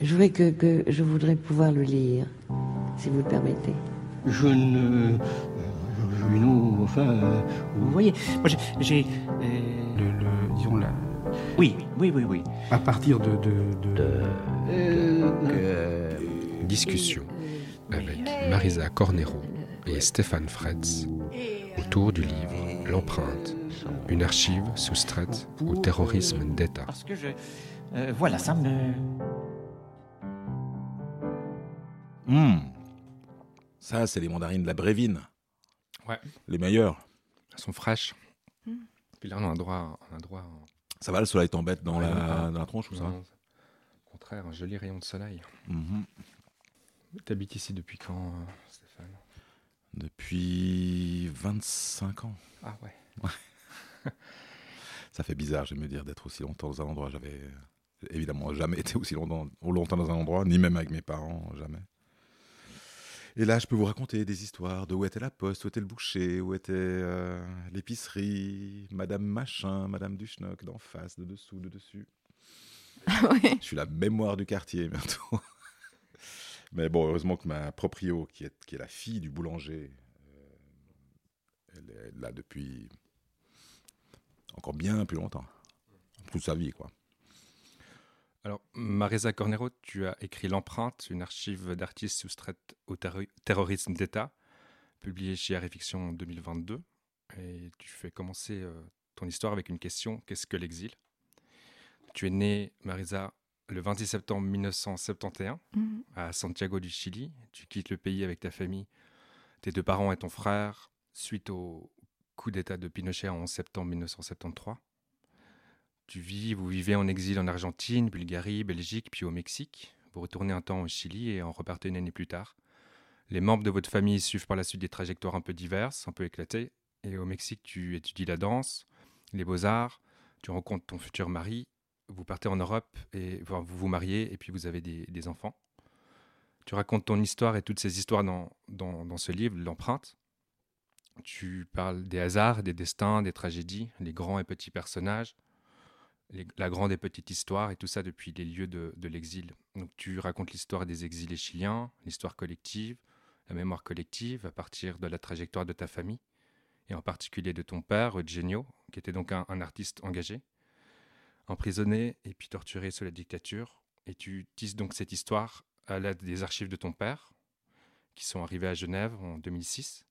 Je voudrais que, que je voudrais pouvoir le lire, si vous le permettez. Je ne. nous, enfin. euh, vous voyez, moi j'ai. euh, Le, le- disons la- Oui, oui, oui, oui. à partir de, de- de- Euh, Discussion avec Marisa Cornero et Stéphane Fretz autour du livre L'empreinte, une archive soustraite au terrorisme d'État. Parce que je. euh, voilà, ça me. Hum. Ça, c'est les mandarines de la Brévine. Ouais. Les meilleures. Elles sont fraîches. Puis là, on a un droit, on a un droit Ça va, le soleil t'embête dans, Ouais, la, dans la tronche ou ça Non, Au contraire, un joli rayon de soleil. Mhm. T'habites ici depuis quand, euh, Stéphane? Depuis 25 ans. Ah ouais. Ça fait bizarre, je vais me dire, d'être aussi longtemps dans un endroit. J'avais euh, évidemment jamais été aussi longtemps, longtemps dans un endroit, ni même avec mes parents, jamais. Et là, je peux vous raconter des histoires de où était la poste, où était le boucher, où était euh, l'épicerie, Madame Machin, Madame Duschnock, d'en face, de dessous, de dessus. Ouais. Je suis la mémoire du quartier bientôt. Mais bon, heureusement que ma proprio, qui est, qui est la fille du boulanger, euh, elle est là depuis encore bien plus longtemps. Toute sa vie, quoi. Alors, Marisa Cornero, tu as écrit L'empreinte, une archive d'artistes soustraite au terro- terrorisme d'État, publiée chez Art et Fiction en 2022. Et tu fais commencer euh, ton histoire avec une question qu'est-ce que l'exil? Tu es née, Marisa, le 26 septembre 1971 Mhm. à Santiago du Chili. Tu quittes le pays avec ta famille, tes deux parents et ton frère, suite au coup d'État de Pinochet en 11 septembre 1973. Tu vis, vous vivez en exil en Argentine, Bulgarie, Belgique, puis au Mexique. Vous retournez un temps au Chili et en repartez une année plus tard. Les membres de votre famille suivent par la suite des trajectoires un peu diverses, un peu éclatées. Et au Mexique, tu étudies la danse, les beaux-arts, tu rencontres ton futur mari, vous partez en Europe et vous vous mariez et puis vous avez des, des enfants. Tu racontes ton histoire et toutes ces histoires dans, dans, dans ce livre, L'empreinte. Tu parles des hasards, des destins, des tragédies, les grands et petits personnages, la grande et petite histoire, et tout ça depuis les lieux de, l'exil. Donc tu racontes l'histoire des exilés chiliens, l'histoire collective, la mémoire collective à partir de la trajectoire de ta famille, et en particulier de ton père, Eugenio, qui était donc un, artiste engagé, emprisonné et puis torturé sous la dictature. Et tu tisses donc cette histoire à l'aide des archives de ton père, qui sont arrivées à Genève en 2006.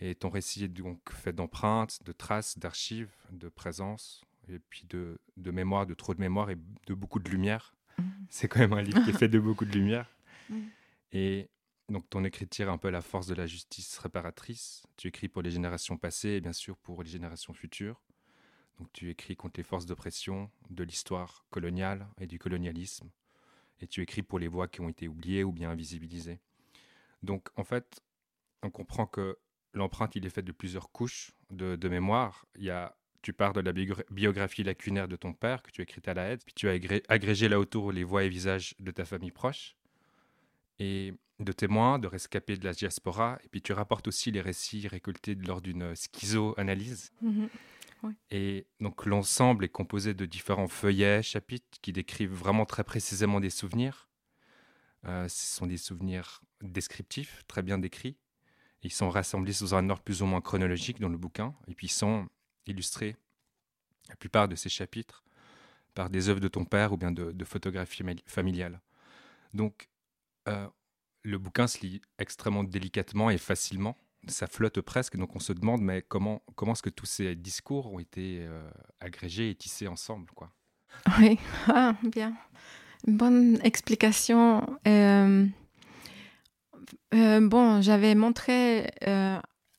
Et ton récit est donc fait d'empreintes, de traces, d'archives, de présence, et puis de, de mémoire, de trop de mémoire et de beaucoup de lumière. Mhm. C'est quand même un livre qui est fait de beaucoup de lumière. Et donc ton écrit tire un peu la force de la justice réparatrice. Tu écris pour les générations passées et bien sûr pour les générations futures. Donc tu écris contre les forces d'oppression de l'histoire coloniale et du colonialisme. Et tu écris pour les voix qui ont été oubliées ou bien invisibilisées. Donc en fait, on comprend que l'empreinte, il est fait de plusieurs couches de, de mémoire. Il y a, tu pars de la biogra- biographie lacunaire de ton père que tu as écrite à la aide, puis tu as agré- agrégé là autour les voix et visages de ta famille proche, et de témoins, de rescapés de la diaspora, et puis tu rapportes aussi les récits récoltés lors d'une schizo-analyse. Mhm. Et donc l'ensemble est composé de différents feuillets, chapitres qui décrivent vraiment très précisément des souvenirs. Euh, ce sont des souvenirs descriptifs, très bien décrits. Ils sont rassemblés sous un ordre plus ou moins chronologique dans le bouquin, et puis ils sont illustrés, la plupart de ces chapitres, par des œuvres de ton père ou bien de, photographies famili- familiales. Donc, euh, le bouquin se lit extrêmement délicatement et facilement. Ça flotte presque, donc on se demande, mais comment, comment est-ce que tous ces discours ont été euh, agrégés et tissés ensemble quoi? Oui, ah, bien. Bonne explication. Euh, bon, j'avais montré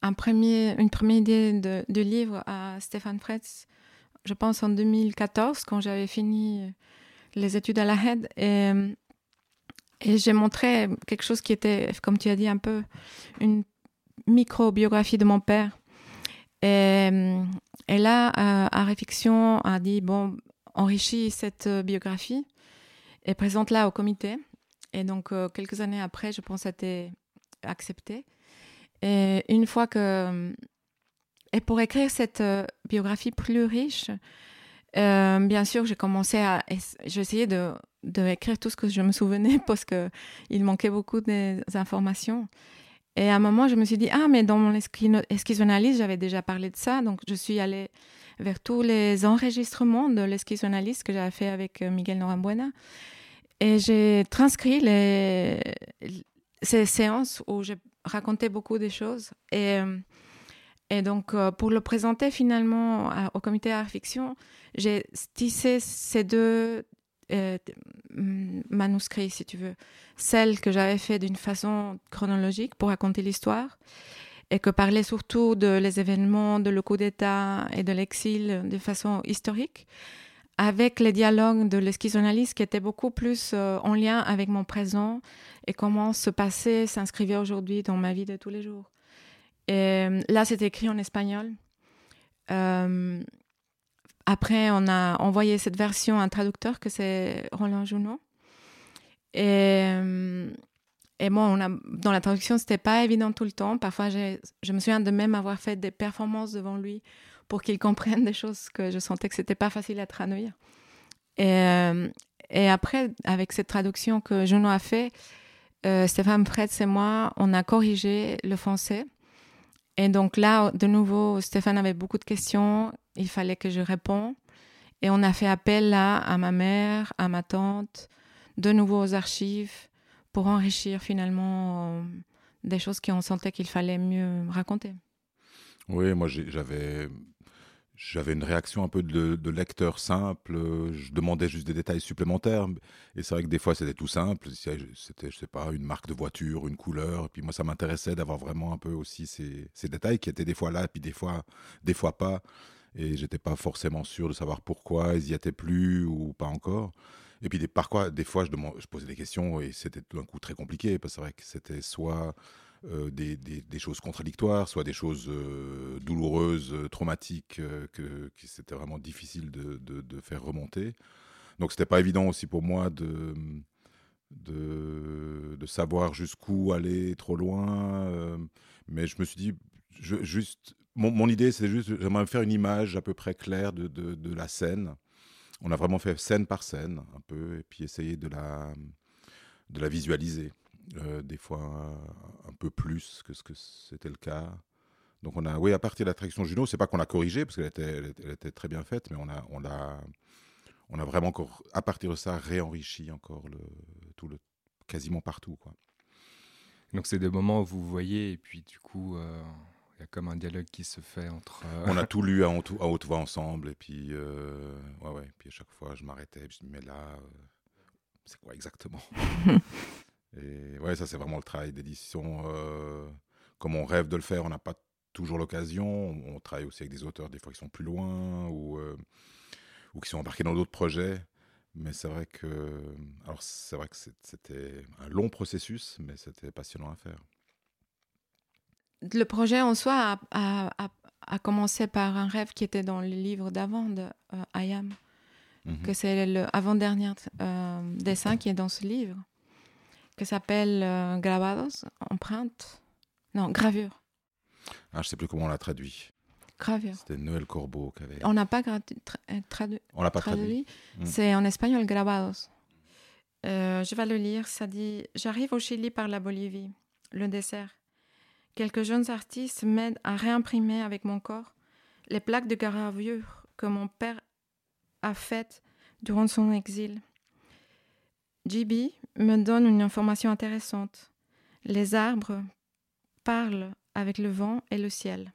une première idée de, livre à Stéphane Fretz, je pense en 2014, quand j'avais fini les études à la HED. Et, j'ai montré quelque chose qui était, comme tu as dit, un peu une micro-biographie de mon père. Et, là, euh, Art et Fiction a dit, bon, enrichis cette biographie et présente-la au comité. Et donc, euh, quelques années après, je pense, a été accepté. Et une fois que... Et pour écrire cette euh, biographie plus riche, Euh, bien sûr, j'ai commencé à. Essayé de, de, écrire tout ce que je me souvenais parce qu'il manquait beaucoup d'informations. Et à un moment, je me suis dit, ah, mais dans mon esquizzoanalyse, j'avais déjà parlé de ça. Donc, je suis allée vers tous les enregistrements de l'esquizzoanalyse que j'avais fait avec euh, Miguel Norambuena. Et j'ai transcrit les, ces séances où j'ai raconté beaucoup de choses. Et, euh, et donc, euh, pour le présenter finalement au comité Art Fiction, j'ai tissé ces deux euh, manuscrits, si tu veux. Celle que j'avais fait d'une façon chronologique pour raconter l'histoire et que parlait surtout de les événements, de le coup d'État et de l'exil de façon historique, avec les dialogues de l'esquizzoanalyse qui étaient beaucoup plus euh, en lien avec mon présent et comment ce passé s'inscrivait aujourd'hui dans ma vie de tous les jours. Et euh, là, c'est écrit en espagnol. Euh, après, on a envoyé cette version à un traducteur que c'est Roland Junot. Et, et dans la traduction, c'était pas évident tout le temps. Parfois, je me souviens de même avoir fait des performances devant lui pour qu'il comprenne des choses que je sentais que c'était pas facile à traduire. Et, et après, avec cette traduction que Junot a fait, euh, Stéphane Fretz et moi, on a corrigé le français. Et donc là, de nouveau, Stéphane avait beaucoup de questions. Il fallait que je réponde. Et on a fait appel là à ma mère, à ma tante, de nouveau aux archives pour enrichir finalement euh, des choses qu'on sentait qu'il fallait mieux raconter. Oui, moi j'avais j'avais une réaction un peu de, lecteur simple. Je demandais juste des détails supplémentaires. Et c'est vrai que des fois, c'était tout simple. C'était, je sais pas, une marque de voiture, une couleur. Et puis moi, ça m'intéressait d'avoir vraiment un peu aussi ces, détails qui étaient des fois là, puis des fois, des fois pas. Et j'étais pas forcément sûr de savoir pourquoi ils y étaient plus ou pas encore. Et puis des, parfois, des fois, je, je posais des questions et c'était tout d'un coup très compliqué parce que c'est vrai que c'était soit euh, des, choses contradictoires, soit des choses euh, douloureuses, euh, traumatiques, que, c'était vraiment difficile de, faire remonter. Donc c'était pas évident aussi pour moi de, de, savoir jusqu'où aller trop loin. mais je me suis dit, juste, mon, idée c'est juste, j'aimerais faire une image à peu près claire de, de, la scène. On a vraiment fait scène par scène, un peu, et puis essayer de la, de la visualiser. Euh, des fois un, peu plus que ce que c'était le cas. Donc on a, oui, à partir de l'attraction Juno, c'est pas qu'on a corrigé parce qu'elle était, elle était, très bien faite, mais on a, on a, on a vraiment encore, à partir de ça, réenrichi encore le, tout le, quasiment partout, quoi. Donc c'est des moments où vous voyez et puis du coup. Euh, il y a comme un dialogue qui se fait entre. Euh, on a tout lu à, haute voix ensemble, et puis, ouais, ouais, puis à chaque fois, je m'arrêtais, je me dis, mais là, c'est quoi exactement? Et ouais, ça, c'est vraiment le travail d'édition. Euh, comme on rêve de le faire, on n'a pas toujours l'occasion. On, travaille aussi avec des auteurs, des fois, qui sont plus loin ou, euh, ou qui sont embarqués dans d'autres projets. Mais c'est vrai que, alors c'est vrai que c'était un long processus, mais c'était passionnant à faire. Le projet en soi a, a, commencé par un rêve qui était dans le livre d'avant de euh, Ayam, mhm. que c'est le avant-dernier dessin qui est dans ce livre qui s'appelle euh, Grabados, empreinte. Non, gravure. Ah, je sais plus comment on l'a traduit. Gravure. C'était Noël Corbeau qui avait. On n'a pas euh, traduit. On l'a pas traduit. Mm. C'est en espagnol Grabados. Euh, je vais le lire. Ça dit J'arrive au Chili par la Bolivie. Le dessert. Quelques jeunes artistes m'aident à réimprimer avec mon corps les plaques de gravure que mon père a faites durant son exil. JB me donne une information intéressante. Les arbres parlent avec le vent et le ciel.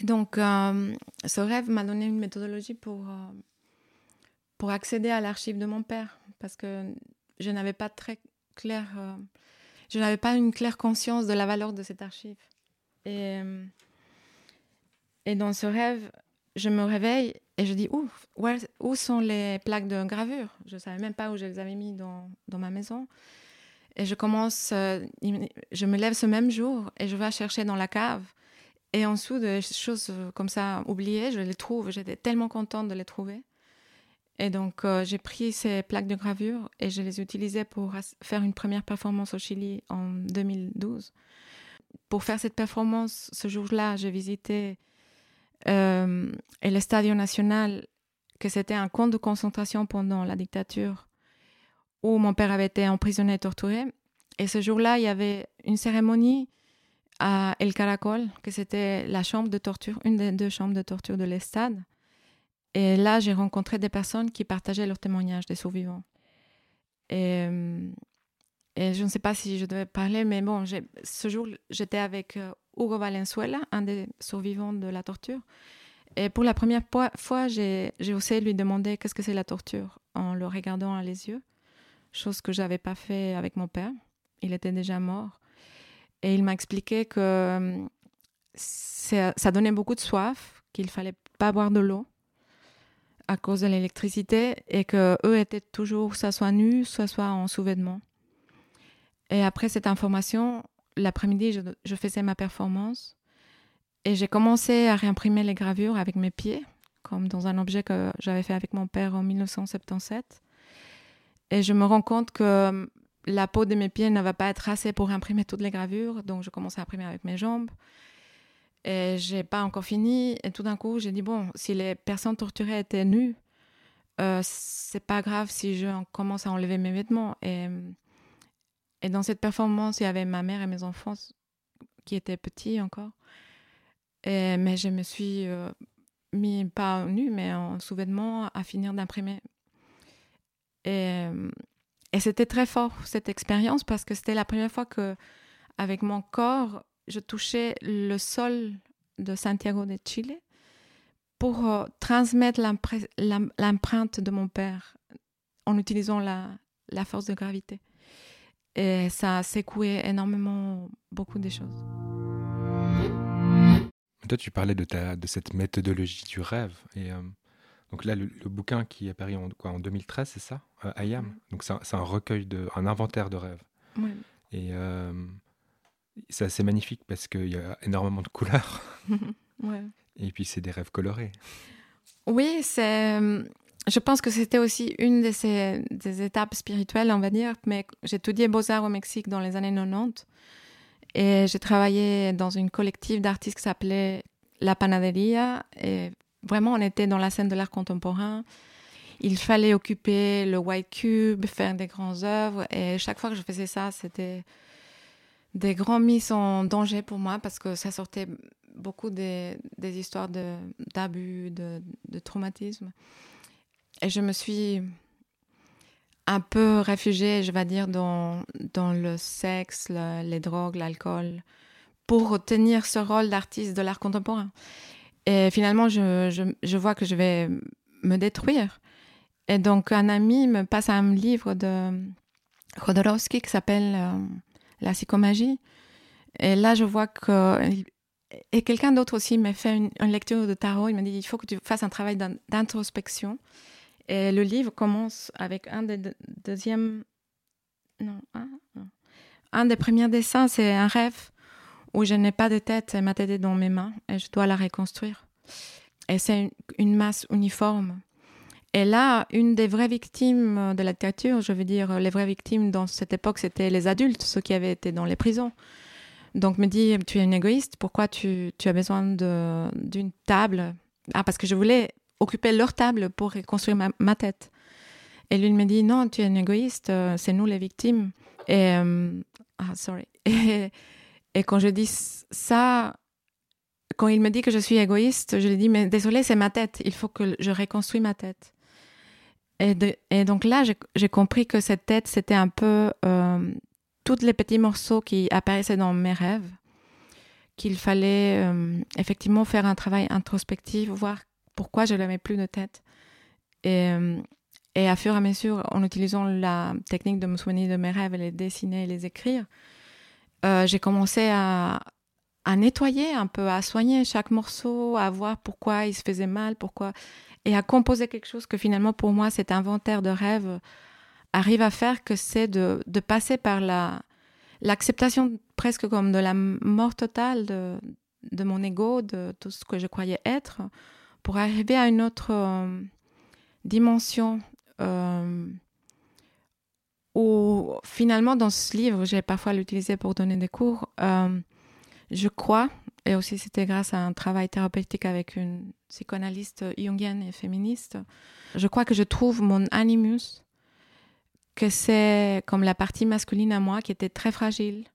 Et donc, euh, ce rêve m'a donné une méthodologie pour, euh, pour accéder à l'archive de mon père, parce que je n'avais pas très clair, euh, je n'avais pas une claire conscience de la valeur de cette archive. Et, et dans ce rêve, je me réveille et je dis où, où sont les plaques de gravure? Je ne savais même pas où je les avais mis dans, dans ma maison. Et je commence, euh, je me lève ce même jour et je vais chercher dans la cave. Et en dessous de choses euh, comme ça oubliées, je les trouve. J'étais tellement contente de les trouver. Et donc, euh, j'ai pris ces plaques de gravure et je les utilisais pour faire une première performance au Chili en 2012. Pour faire cette performance, ce jour-là, j'ai visité euh, el Estadio Nacional, que c'était un camp de concentration pendant la dictature où mon père avait été emprisonné et torturé. Et ce jour-là, il y avait une cérémonie à El Caracol, que c'était la chambre de torture, une des deux chambres de torture de l'Estade. Et là, j'ai rencontré des personnes qui partageaient leurs témoignages des survivants. Et, euh, et je ne sais pas si je devais parler, mais bon, ce jour, j'étais avec euh, Hugo Valenzuela, un des survivants de la torture. Et pour la première fois, j'ai osé lui demander qu'est-ce que c'est la torture en le regardant à les yeux, chose que je n'avais pas fait avec mon père. Il était déjà mort. Et il m'a expliqué que euh, ça donnait beaucoup de soif, qu'il fallait pas boire de l'eau à cause de l'électricité et que eux étaient toujours soit soit nus, soit soit en sous-vêtements. Et après cette information, l'après-midi, je, faisais ma performance et j'ai commencé à réimprimer les gravures avec mes pieds, comme dans un objet que j'avais fait avec mon père en 1977. Et je me rends compte que la peau de mes pieds ne va pas être assez pour imprimer toutes les gravures, donc je commence à imprimer avec mes jambes. Et j'ai pas encore fini. Et tout d'un coup, j'ai dit bon, si les personnes torturées étaient nues, euh, c'est pas grave si je commence à enlever mes vêtements. Et, et dans cette performance, il y avait ma mère et mes enfants qui étaient petits encore. Mais je me suis euh, mis pas nue, mais en sous-vêtements à finir d'imprimer. Et, et c'était très fort cette expérience parce que c'était la première fois que, avec mon corps, je touchais le sol de Santiago de Chile pour euh, transmettre l'empreinte de mon père en utilisant la, force de gravité. Et ça a secoué énormément beaucoup de choses. Toi, tu parlais de, ta, de cette méthodologie du rêve. Et euh, donc là, le, bouquin qui est apparu en, quoi, en 2013, c'est ça euh, Ayam. Donc c'est un, un, recueil, de, un inventaire de rêves. Et euh, c'est assez magnifique parce qu'il y a énormément de couleurs. ouais. Et puis c'est des rêves colorés. Oui, c'est. Je pense que c'était aussi une de des étapes spirituelles, on va dire. Mais j'ai étudié Beaux-Arts au Mexique dans les années 90. Et j'ai travaillé dans une collective d'artistes qui s'appelait La Panaderia. Et vraiment, on était dans la scène de l'art contemporain. Il fallait occuper le white cube, faire des grandes œuvres. Et chaque fois que je faisais ça, c'était des grands mises en danger pour moi parce que ça sortait beaucoup des, histoires d'abus, de, de, traumatisme. Et je me suis un peu réfugiée, je vais dire, dans, dans le sexe, les drogues, l'alcool, pour tenir ce rôle d'artiste de l'art contemporain. Et finalement, je, je, vois que je vais me détruire. Et donc, un ami me passe un livre de Jodorowsky qui s'appelle euh, La psychomagie. Et là, je vois que. Et quelqu'un d'autre aussi m'a fait une, lecture de tarot. Il m'a dit il faut que tu fasses un travail d'introspection. Et le livre commence avec un des deuxièmes. Non, un, un des premiers dessins, c'est un rêve où je n'ai pas de tête, ma tête est dans mes mains et je dois la reconstruire. Et c'est une, masse uniforme. Et là, une des vraies victimes de la dictature, je veux dire, les vraies victimes dans cette époque, c'était les adultes, ceux qui avaient été dans les prisons. Donc, me dit, tu es une égoïste, pourquoi tu, tu as besoin d'une table? Ah, parce que je voulais occuper leur table pour reconstruire ma, tête. Et lui, il me dit, non, tu es une égoïste, euh, c'est nous les victimes. Et, euh, ah, sorry. Et, quand je dis ça, quand il me dit que je suis égoïste, je lui dis, mais désolé, c'est ma tête, il faut que je reconstruise ma tête. Et, et donc là, j'ai compris que cette tête, c'était un peu euh, tous les petits morceaux qui apparaissaient dans mes rêves, qu'il fallait effectivement faire un travail introspectif, voir pourquoi je n'avais plus de tête. Et, euh, et à fur et à mesure, en utilisant la technique de me souvenir de mes rêves, les dessiner et les écrire, euh, j'ai commencé à, nettoyer un peu, à soigner chaque morceau, à voir pourquoi il se faisait mal, pourquoi, et à composer quelque chose que finalement pour moi cet inventaire de rêves arrive à faire, que c'est de, de, passer par la l'acceptation presque comme de la mort totale de, de mon ego, de tout ce que je croyais être, pour arriver à une autre euh, dimension. Euh, ou finalement dans ce livre, j'ai parfois l'utilisé pour donner des cours, euh, je crois, et aussi c'était grâce à un travail thérapeutique avec une psychanalyste jungienne et féministe. Je crois que je trouve mon animus, que c'est comme la partie masculine à moi qui était très fragile,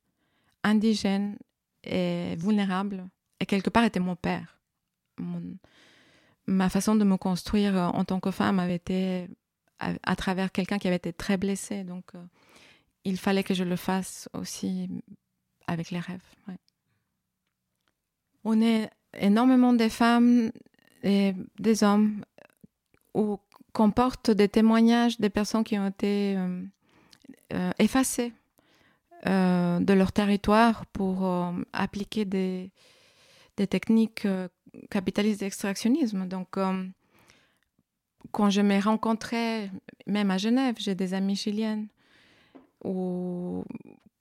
indigène et vulnérable, et quelque part était mon père. Ma façon de me construire en tant que femme avait été à, travers quelqu'un qui avait été très blessé, donc euh, il fallait que je le fasse aussi avec les rêves. On est énormément des femmes et des hommes où qu'on porte des témoignages des personnes qui ont été euh, euh, effacées euh, de leur territoire pour appliquer des techniques capitalistes d'extractionnisme. Donc, quand je me rencontrais, même à Genève, j'ai des amies chiliennes ou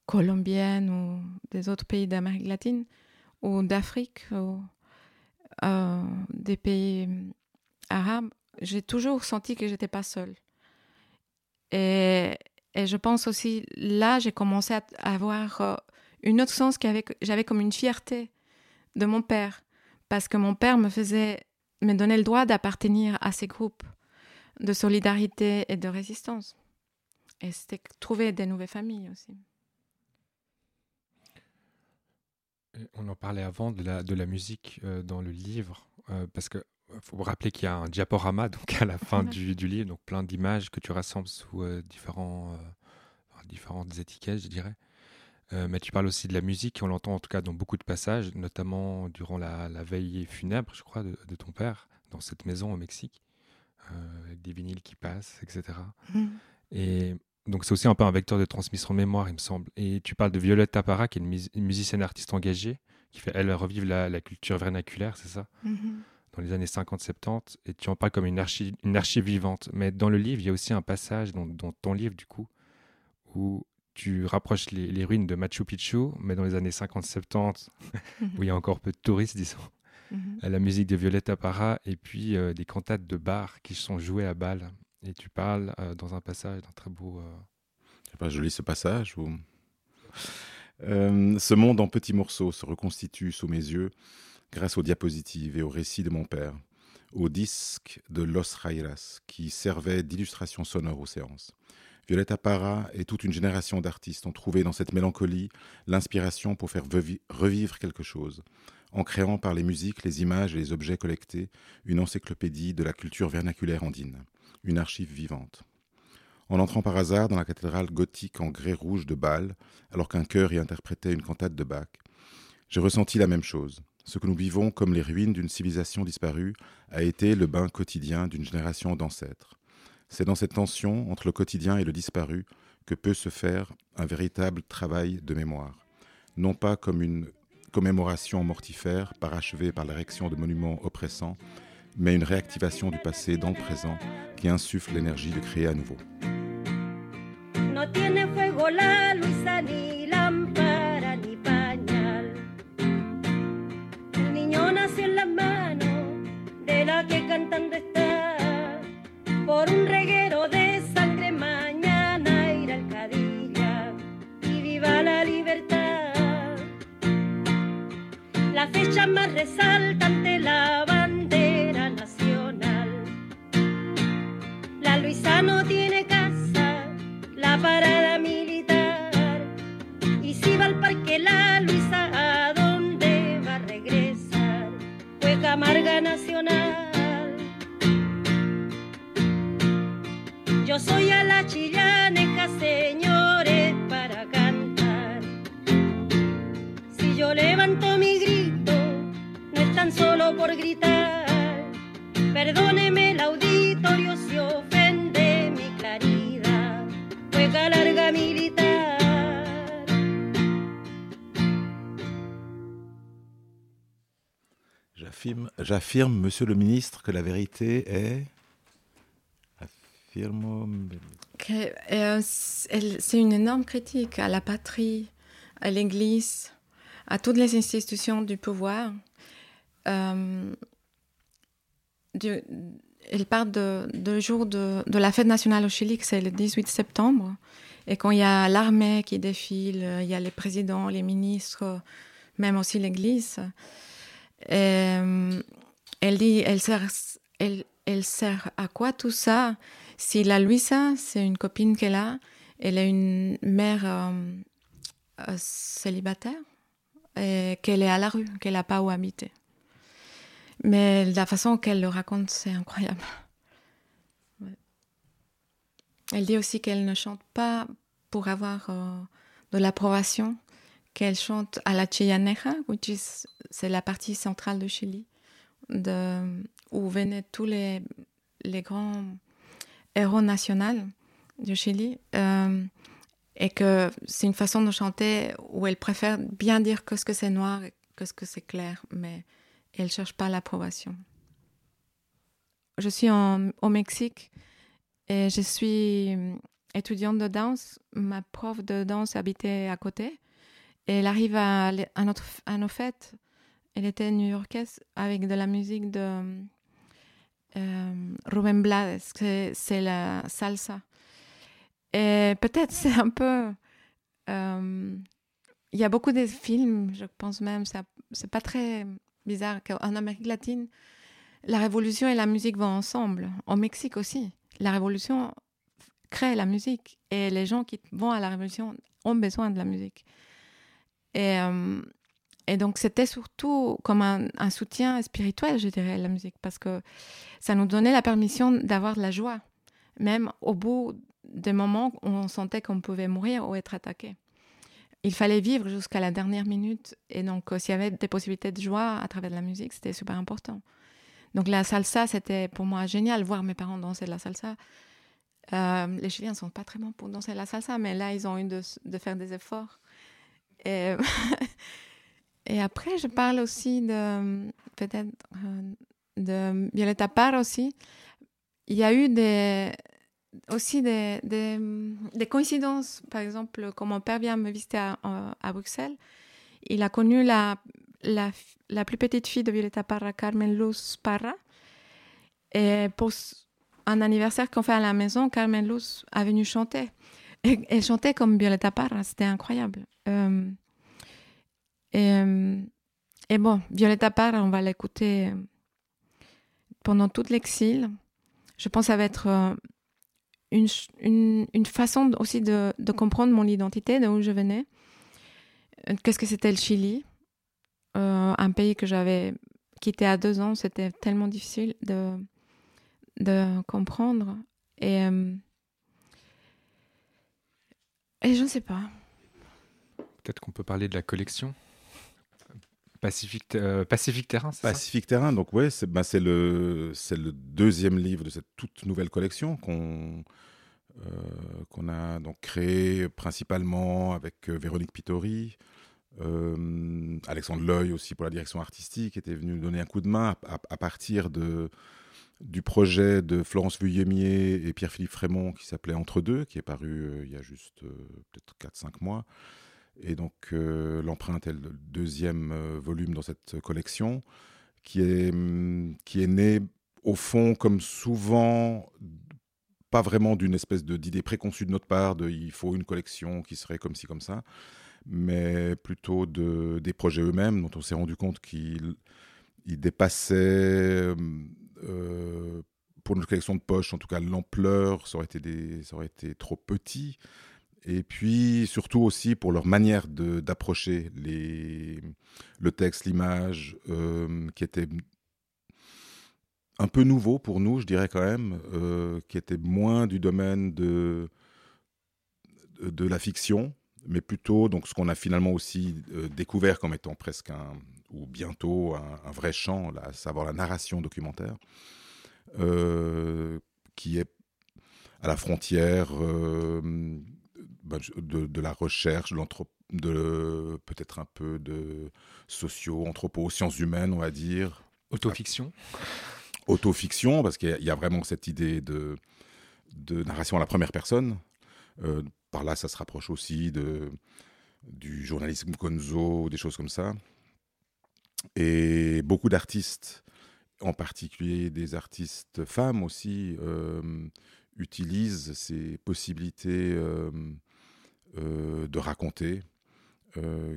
colombiennes ou des autres pays d'Amérique latine ou d'Afrique ou des pays arabes j'ai toujours senti que j'étais pas seule. Et, et, je pense aussi, là, j'ai commencé à, avoir euh, une autre sens qu'avec, j'avais comme une fierté de mon père, parce que mon père me faisait, me donnait le droit d'appartenir à ces groupes de solidarité et de résistance. Et c'était trouver des nouvelles familles aussi. On en parlait avant de la, de la musique euh, dans le livre, euh, parce que il faut rappeler qu'il y a un diaporama donc à la fin du, du, livre, donc plein d'images que tu rassembles sous euh, différents, euh, différentes étiquettes, je dirais. Euh, mais tu parles aussi de la musique, on l'entend en tout cas dans beaucoup de passages, notamment durant la, la veillée funèbre, je crois, de, ton père, dans cette maison au Mexique, avec des vinyles qui passent, etc. Mmh. Et donc c'est aussi un peu un vecteur de transmission de mémoire, il me semble. Et tu parles de Violette Tapara, qui est une, musicienne artiste engagée, qui fait, elle, revivre la, culture vernaculaire, c'est ça mmh dans les années 50-70, et tu en parles comme une archive, une archive vivante. Mais dans le livre, il y a aussi un passage dans, ton livre, du coup, où tu rapproches les, ruines de Machu Picchu, mais dans les années 50-70, où il y a encore peu de touristes, disons, mhm. la musique de Violetta Parra, et puis euh, des cantates de bar qui sont jouées à Bâle. Et tu parles euh, dans un passage d'un très beau... Euh... pas, je lis ce passage où... Euh, ce monde en petits morceaux se reconstitue sous mes yeux grâce aux diapositives et aux récits de mon père, au disque de Los Rairas qui servait d'illustration sonore aux séances. Violetta Parra et toute une génération d'artistes ont trouvé dans cette mélancolie l'inspiration pour faire revivre quelque chose, en créant par les musiques, les images et les objets collectés une encyclopédie de la culture vernaculaire andine, une archive vivante. En entrant par hasard dans la cathédrale gothique en grès rouge de Bâle, alors qu'un chœur y interprétait une cantate de Bach, j'ai ressenti la même chose. Ce que nous vivons comme les ruines d'une civilisation disparue a été le bain quotidien d'une génération d'ancêtres. C'est dans cette tension entre le quotidien et le disparu que peut se faire un véritable travail de mémoire. Non pas comme une commémoration mortifère parachevée par l'érection de monuments oppressants, mais une réactivation du passé dans le présent qui insuffle l'énergie de créer à nouveau. J'affirme, monsieur le ministre, que la vérité est euh, c'est une énorme critique à la patrie, à l'Église, à toutes les institutions du pouvoir. Euh, elle parle de, jour de, de, la fête nationale au Chili, c'est le 18 septembre. Et quand il y a l'armée qui défile, il y a les présidents, les ministres, même aussi l'Église. Euh, elle dit, elle sert, elle, elle sert à quoi tout ça? Si la Luisa, c'est une copine qu'elle a, elle est une mère euh, euh, célibataire, et qu'elle est à la rue, qu'elle n'a pas où habiter. Mais la façon qu'elle le raconte, c'est incroyable. Elle dit aussi qu'elle ne chante pas pour avoir de l'approbation, qu'elle chante à la Chillaneja, c'est la partie centrale du Chili, de, où venaient tous les, les grands héros nationaux du Chili. Euh, et que c'est une façon de chanter où elle préfère bien dire que ce que c'est noir et que ce que c'est clair, mais elle cherche pas l'approbation. Je suis au Mexique et je suis étudiante de danse. Ma prof de danse habitait à côté elle arrive à, à, notre, à nos fêtes. Elle était new-yorkaise avec de la musique de euh, Ruben Blades, c'est la salsa. Et peut-être c'est un peu. Euh, il y a beaucoup de films, je pense même, c'est pas très bizarre qu'en Amérique latine, la révolution et la musique vont ensemble. Au Mexique aussi, la révolution crée la musique et les gens qui vont à la révolution ont besoin de la musique. Et, euh, et donc c'était surtout comme un, soutien spirituel, je dirais, la musique, parce que ça nous donnait la permission d'avoir de la joie, même au bout des moments où on sentait qu'on pouvait mourir ou être attaqué. Il fallait vivre jusqu'à la dernière minute. Et donc, euh, s'il y avait des possibilités de joie à travers de la musique, c'était super important. Donc, la salsa, c'était pour moi génial, voir mes parents danser de la salsa. Euh, les Chiliens ne sont pas très bons pour danser la salsa, mais là, ils ont eu de, de faire des efforts. Et, et, après, je parle aussi de, peut-être, euh, de Violetta Parra aussi. Il y a eu aussi des, des, coïncidences. Par exemple, quand mon père vient me visiter à, Bruxelles, il a connu la, la, la, plus petite fille de Violeta Parra, Carmen Luz Parra. Et pour un anniversaire qu'on fait à la maison, Carmen Luz a venu chanter. Elle chantait comme Violeta Parra, c'était incroyable. Euh, et, euh, et, bon, Violeta Parra, on va l'écouter pendant tout l'exil. Je pense que ça va être euh, une, façon aussi de, comprendre mon identité, de où je venais. Qu'est-ce que c'était le Chili? Un pays que j'avais quitté à deux ans, c'était tellement difficile de, de comprendre. Et, et je ne sais pas. Peut-être qu'on peut parler de la collection. Pacifique, euh, Pacifique Terrain, c'est Pacifique Terrain, donc ouais, c'est bah, le, le deuxième livre de cette toute nouvelle collection qu'on euh, qu'on a donc créé principalement avec euh, Véronique Pittori, euh, Alexandre Loy aussi pour la direction artistique, était venu donner un coup de main à, à, à partir de, du projet de Florence Vuillemier et Pierre-Philippe Frémont qui s'appelait Entre deux, qui est paru euh, il y a juste euh, peut-être 4-5 mois. Et donc euh, l'empreinte est le deuxième volume dans cette collection, qui est, qui est né au fond, comme souvent, pas vraiment d'une espèce d'idée préconçue de notre part, de il faut une collection qui serait comme ci, comme ça, mais plutôt de, des projets eux-mêmes, dont on s'est rendu compte qu'ils dépassaient, euh, pour notre collection de poche, en tout cas l'ampleur, ça, aurait été trop petit. Et puis surtout aussi pour leur manière d'approcher le texte, l'image, euh, qui était un peu nouveau pour nous, je dirais quand même, euh, qui était moins du domaine de, de, la fiction, mais plutôt donc ce qu'on a finalement aussi euh, découvert comme étant presque un, ou bientôt un, un vrai champ, là, à savoir la narration documentaire, euh, qui est à la frontière euh, de, de, la recherche, de peut-être un peu de socio, anthropo, sciences humaines, on va dire. Autofiction Autofiction, parce qu'il y, y, a vraiment cette idée de, de narration à la première personne. Par là, ça se rapproche aussi de, du journalisme gonzo, des choses comme ça. Et beaucoup d'artistes, en particulier des artistes femmes aussi, euh, utilisent ces possibilités euh, euh, de raconter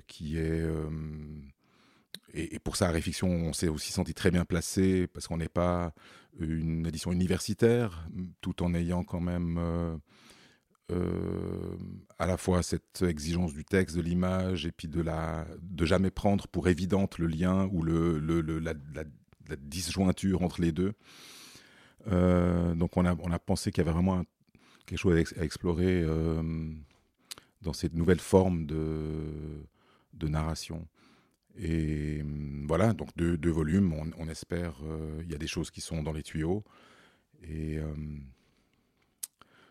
qui est. et, pour ça, Réfiction, on s'est aussi senti très bien placé parce qu'on n'est pas une édition universitaire, tout en ayant quand même euh, à la fois cette exigence du texte, de l'image, et puis de, la, de jamais prendre pour évidente le lien ou le, la, la- disjointure entre les deux. Euh, donc on a, on a pensé qu'il y avait vraiment quelque chose à, ex- à explorer euh, dans cette nouvelle forme de, de narration. Et hum, voilà, donc deux, volumes, on, on espère, il y a des choses qui sont dans les tuyaux. Et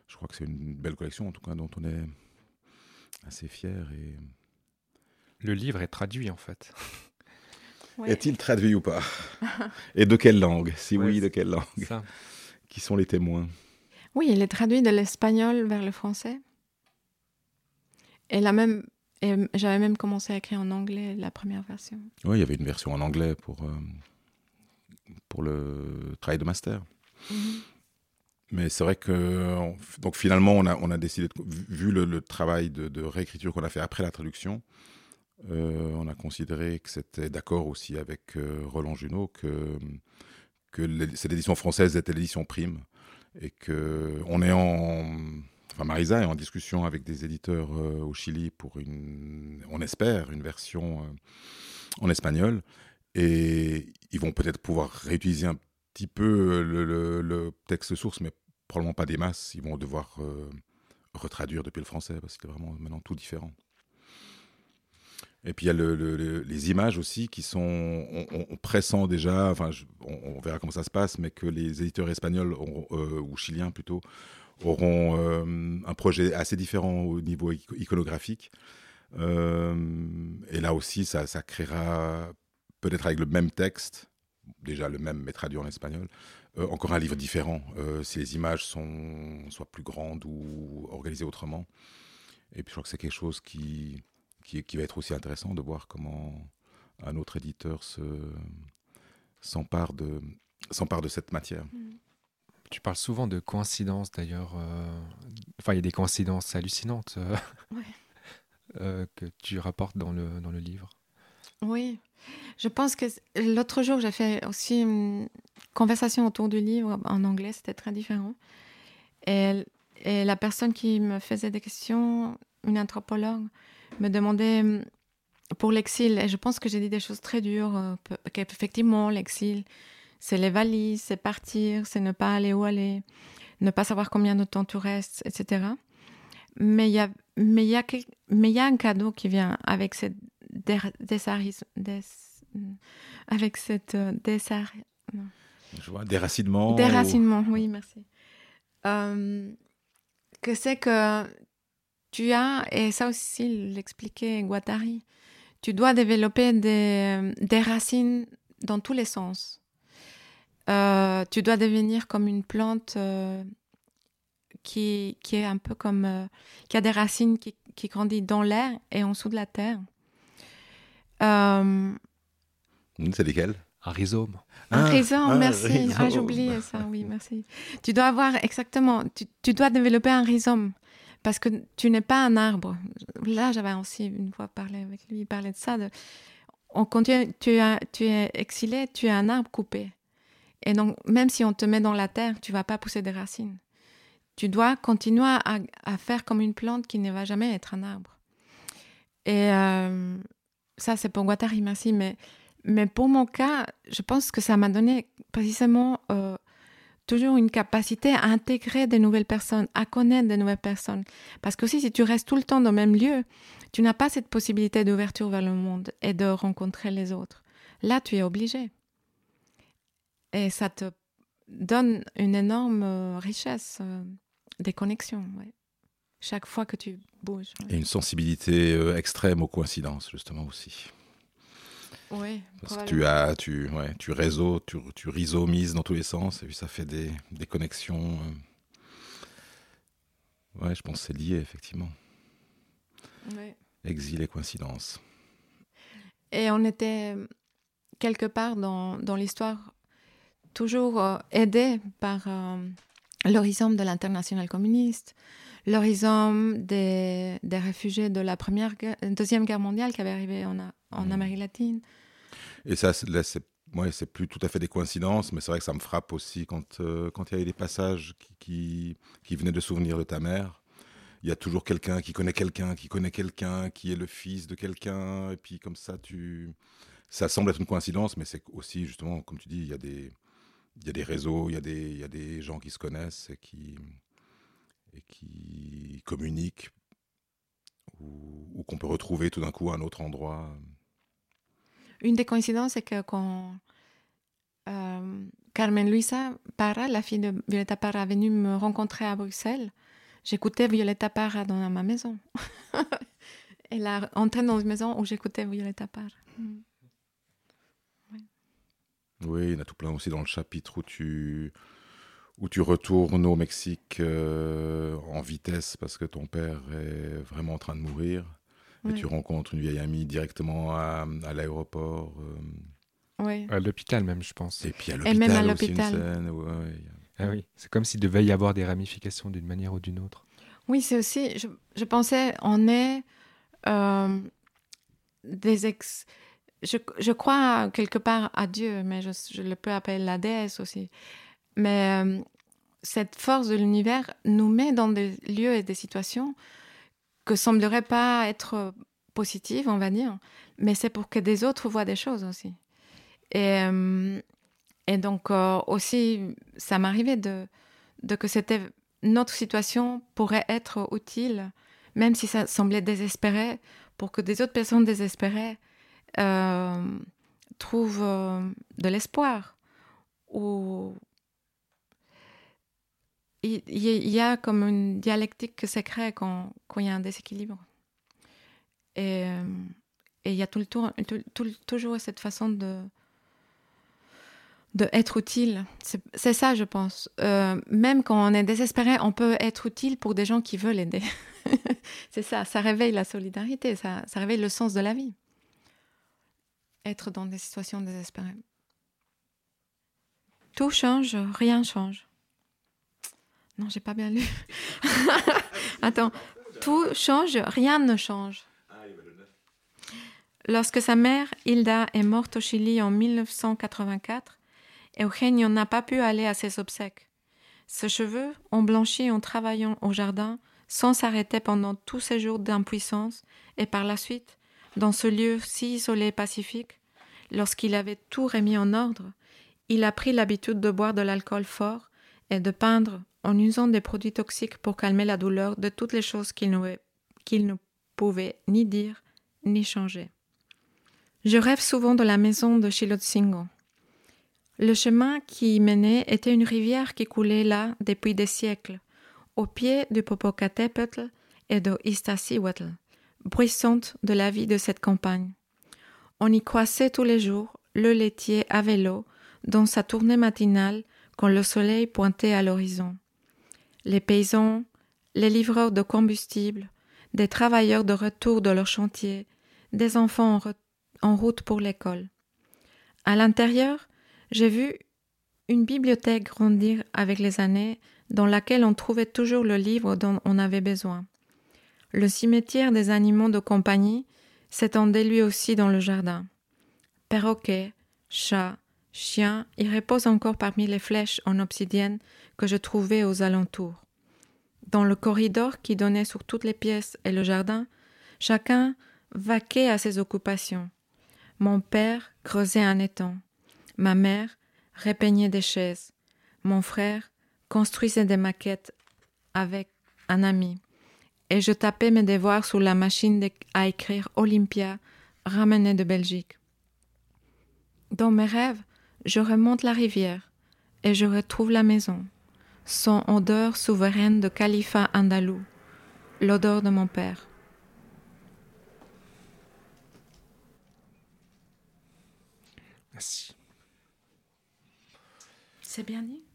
je crois que c'est une belle collection, en tout cas, dont on est assez fier. Et... Le livre est traduit en fait. Ouais. Est-il traduit ou pas? Et de quelle langue? Si Ouais, oui, de quelle langue? Ça. Qui sont les témoins? Oui, il est traduit de l'espagnol vers le français. Et la même, et j'avais même commencé à écrire en anglais la première version. Oui, il y avait une version en anglais pour, euh, pour le travail de master. Mais c'est vrai que on- donc finalement, on a, on a décidé, vu le, travail de, réécriture qu'on a fait après la traduction, euh, on a considéré que c'était d'accord aussi avec euh, Roland Junot que, que cette édition française était l'édition prime et que on est en, enfin Marisa est en discussion avec des éditeurs euh, au Chili pour une, on espère, une version en espagnol et ils vont peut-être pouvoir réutiliser un petit peu le, le- texte source, mais probablement pas des masses. Ils vont devoir euh, retraduire depuis le français parce que c'est vraiment maintenant tout différent. Et puis il y a le- le- le- les images aussi qui sont on, on- déjà, enfin on, verra comment ça se passe, mais que les éditeurs espagnols euh, ou chiliens plutôt auront euh, un projet assez différent au niveau ico- iconographique. Euh, et là aussi, ça créera peut-être avec le même texte, déjà le même mais traduit en espagnol, euh, encore un livre différent euh, si les images sont soit plus grandes ou organisées autrement. Et puis je crois que c'est quelque chose qui, qui, qui va être aussi intéressant de voir comment un autre éditeur se s'empare de s'empare de cette matière. Tu parles souvent de coïncidences d'ailleurs. euh, Enfin, il y a des coïncidences hallucinantes euh, Ouais. euh, que tu rapportes dans le, dans le livre. Oui, je pense que l'autre jour, j'ai fait aussi une conversation autour du livre en anglais, c'était très différent. Et, et la personne qui me faisait des questions, une anthropologue, me demandait hum, pour l'exil, et je pense que j'ai dit des choses très dures, euh, qu'effectivement, l'exil, c'est les valises, c'est partir, c'est ne pas aller où aller, ne pas savoir combien de temps tu restes, etc. Mais il y a, mais il y a, quel- mais il y a un cadeau qui vient avec cette désharis- dés- avec cette euh, désar- Je vois, déracinement. déracinement. Oui, merci. Euh, que c'est que tu as, et ça aussi l'expliquait Guattari, tu dois développer des, des racines dans tous les sens. Euh, tu dois devenir comme une plante euh, qui, qui est un peu comme... euh, qui a des racines qui, qui grandissent dans l'air et en dessous de la terre. Euh, C'est lesquels Un rhizome. un Ah, rhizome, ah, merci. rhizome. Ah, j'ai oublié ça, oui, merci. Tu dois avoir exactement, tu, tu dois développer un rhizome parce que tu n'es pas un arbre. Là, j'avais aussi une fois parlé avec lui, il parlait de ça. De, on continue, tu, es- tu es exilé, tu es un arbre coupé. Et donc, même si on te met dans la terre, tu vas pas pousser des racines. Tu dois continuer à, faire comme une plante qui ne va jamais être un arbre. Et euh, ça, c'est pour Guattari, merci. Mais, mais pour mon cas, je pense que ça m'a donné précisément euh, toujours une capacité à intégrer des nouvelles personnes, à connaître des nouvelles personnes. Parce que aussi, si tu restes tout le temps dans le même lieu, tu n'as pas cette possibilité d'ouverture vers le monde et de rencontrer les autres. Là, tu es obligé. Et ça te donne une énorme euh, richesse des connexions. ouais. Chaque fois que tu bouges. ouais. Et une sensibilité euh, extrême aux coïncidences, justement aussi. Oui, Parce que tu as, tu, ouais, tu réseaux, tu, tu rhizomises dans tous les sens, et puis ça fait des, des connexions. euh. Ouais, je pense que c'est lié, effectivement. Ouais. Exil et coïncidence. Et on était quelque part dans, dans l'histoire toujours euh, aidé par euh, l'horizon de l'international communiste, l'horizon des, des réfugiés de la première, guerre- deuxième guerre mondiale qui avait arrivé en, en Mhm. Amérique latine. Et ça, là, c'est ouais, c'est plus tout à fait des coïncidences, mais c'est vrai que ça me frappe aussi quand euh, quand il y a des passages qui, qui, qui venaient de souvenirs de ta mère. Il y a toujours quelqu'un qui connaît quelqu'un, qui connaît quelqu'un, qui est le fils de quelqu'un, et puis comme ça, tu, ça semble être une coïncidence, mais c'est aussi justement, comme tu dis, il y a des, il y a des réseaux, il y a des, il y a des gens qui se connaissent et qui, et qui communiquent, ou, qu'on peut retrouver tout d'un coup à un autre endroit. Une des coïncidences, c'est que quand euh, Carmen Luisa Parra, la fille de Violeta Parra, est venue me rencontrer à Bruxelles, j'écoutais Violeta Parra dans ma maison. Elle a entré dans une maison où j'écoutais Violeta Parra. Mm. Oui, il y en a tout plein aussi dans le chapitre où tu, où tu retournes au Mexique euh, en vitesse parce que ton père est vraiment en train de mourir. Et tu rencontres une vieille amie directement à, à l'aéroport. euh, Oui. À l'hôpital même, je pense. et puis à Et même à l'hôpital aussi une l'hôpital. scène. ouais, Ah oui, c'est comme s'il devait y avoir des ramifications d'une manière ou d'une autre. Oui, c'est aussi, je, je pensais, on est euh, des ex. Je, crois quelque part à Dieu, mais je, le peux appeler la déesse aussi. Mais euh, cette force de l'univers nous met dans des lieux et des situations que sembleraient pas être positives, on va dire, mais c'est pour que des autres voient des choses aussi. Et, euh, donc euh, aussi, ça m'arrivait de, de que c'était notre situation pourrait être utile, même si ça semblait désespéré, pour que des autres personnes désespérées euh, trouvent euh, de l'espoir. Ou il y, a comme une dialectique que se crée quand, il y a un déséquilibre. Et, euh, il y a tout le tour, toujours cette façon de être utile. C'est ça, je pense. Même quand on est désespéré, on peut être utile pour des gens qui veulent aider. c'est ça, ça réveille la solidarité, ça réveille le sens de la vie. Être dans des situations désespérées. Tout change, rien change. Non, j'ai pas bien lu. Attends, tout change, rien ne change. Lorsque sa mère, Hilda, est morte au Chili en 1984, Eugenio n'a pas pu aller à ses obsèques. Ses cheveux ont blanchi en travaillant au jardin sans s'arrêter pendant tous ces jours d'impuissance et par la suite, dans ce lieu si isolé et pacifique, lorsqu'il avait tout remis en ordre, il a pris l'habitude de boire de l'alcool fort et de peindre en usant des produits toxiques pour calmer la douleur de toutes les choses qu'il ne, pouvait ni dire ni changer. Je rêve souvent de la maison de Chilotzingo. Le chemin qui y menait était une rivière qui coulait là depuis des siècles, au pied du Popocatépetl et de Iztaccíhuatl, bruissante de la vie de cette campagne. On y croisait tous les jours le laitier à vélo dans sa tournée matinale quand le soleil pointait à l'horizon. Les paysans, les livreurs de combustible, des travailleurs de retour de leur chantier, des enfants en, en route pour l'école. À l'intérieur, j'ai vu une bibliothèque grandir avec les années dans laquelle on trouvait toujours le livre dont on avait besoin. Le cimetière des animaux de compagnie s'étendait lui aussi dans le jardin. Perroquets, chats, chiens y reposent encore parmi les flèches en obsidienne que je trouvais aux alentours. Dans le corridor qui donnait sur toutes les pièces et le jardin, chacun vaquait à ses occupations. Mon père creusait un étang. Ma mère repeignait des chaises. Mon frère construisait des maquettes avec un ami. Et je tapais mes devoirs sur la machine de- à écrire Olympia, ramenée de Belgique. Dans mes rêves, je remonte la rivière et je retrouve la maison, son odeur souveraine de califat andalou, l'odeur de mon père. Merci. C'est bien dit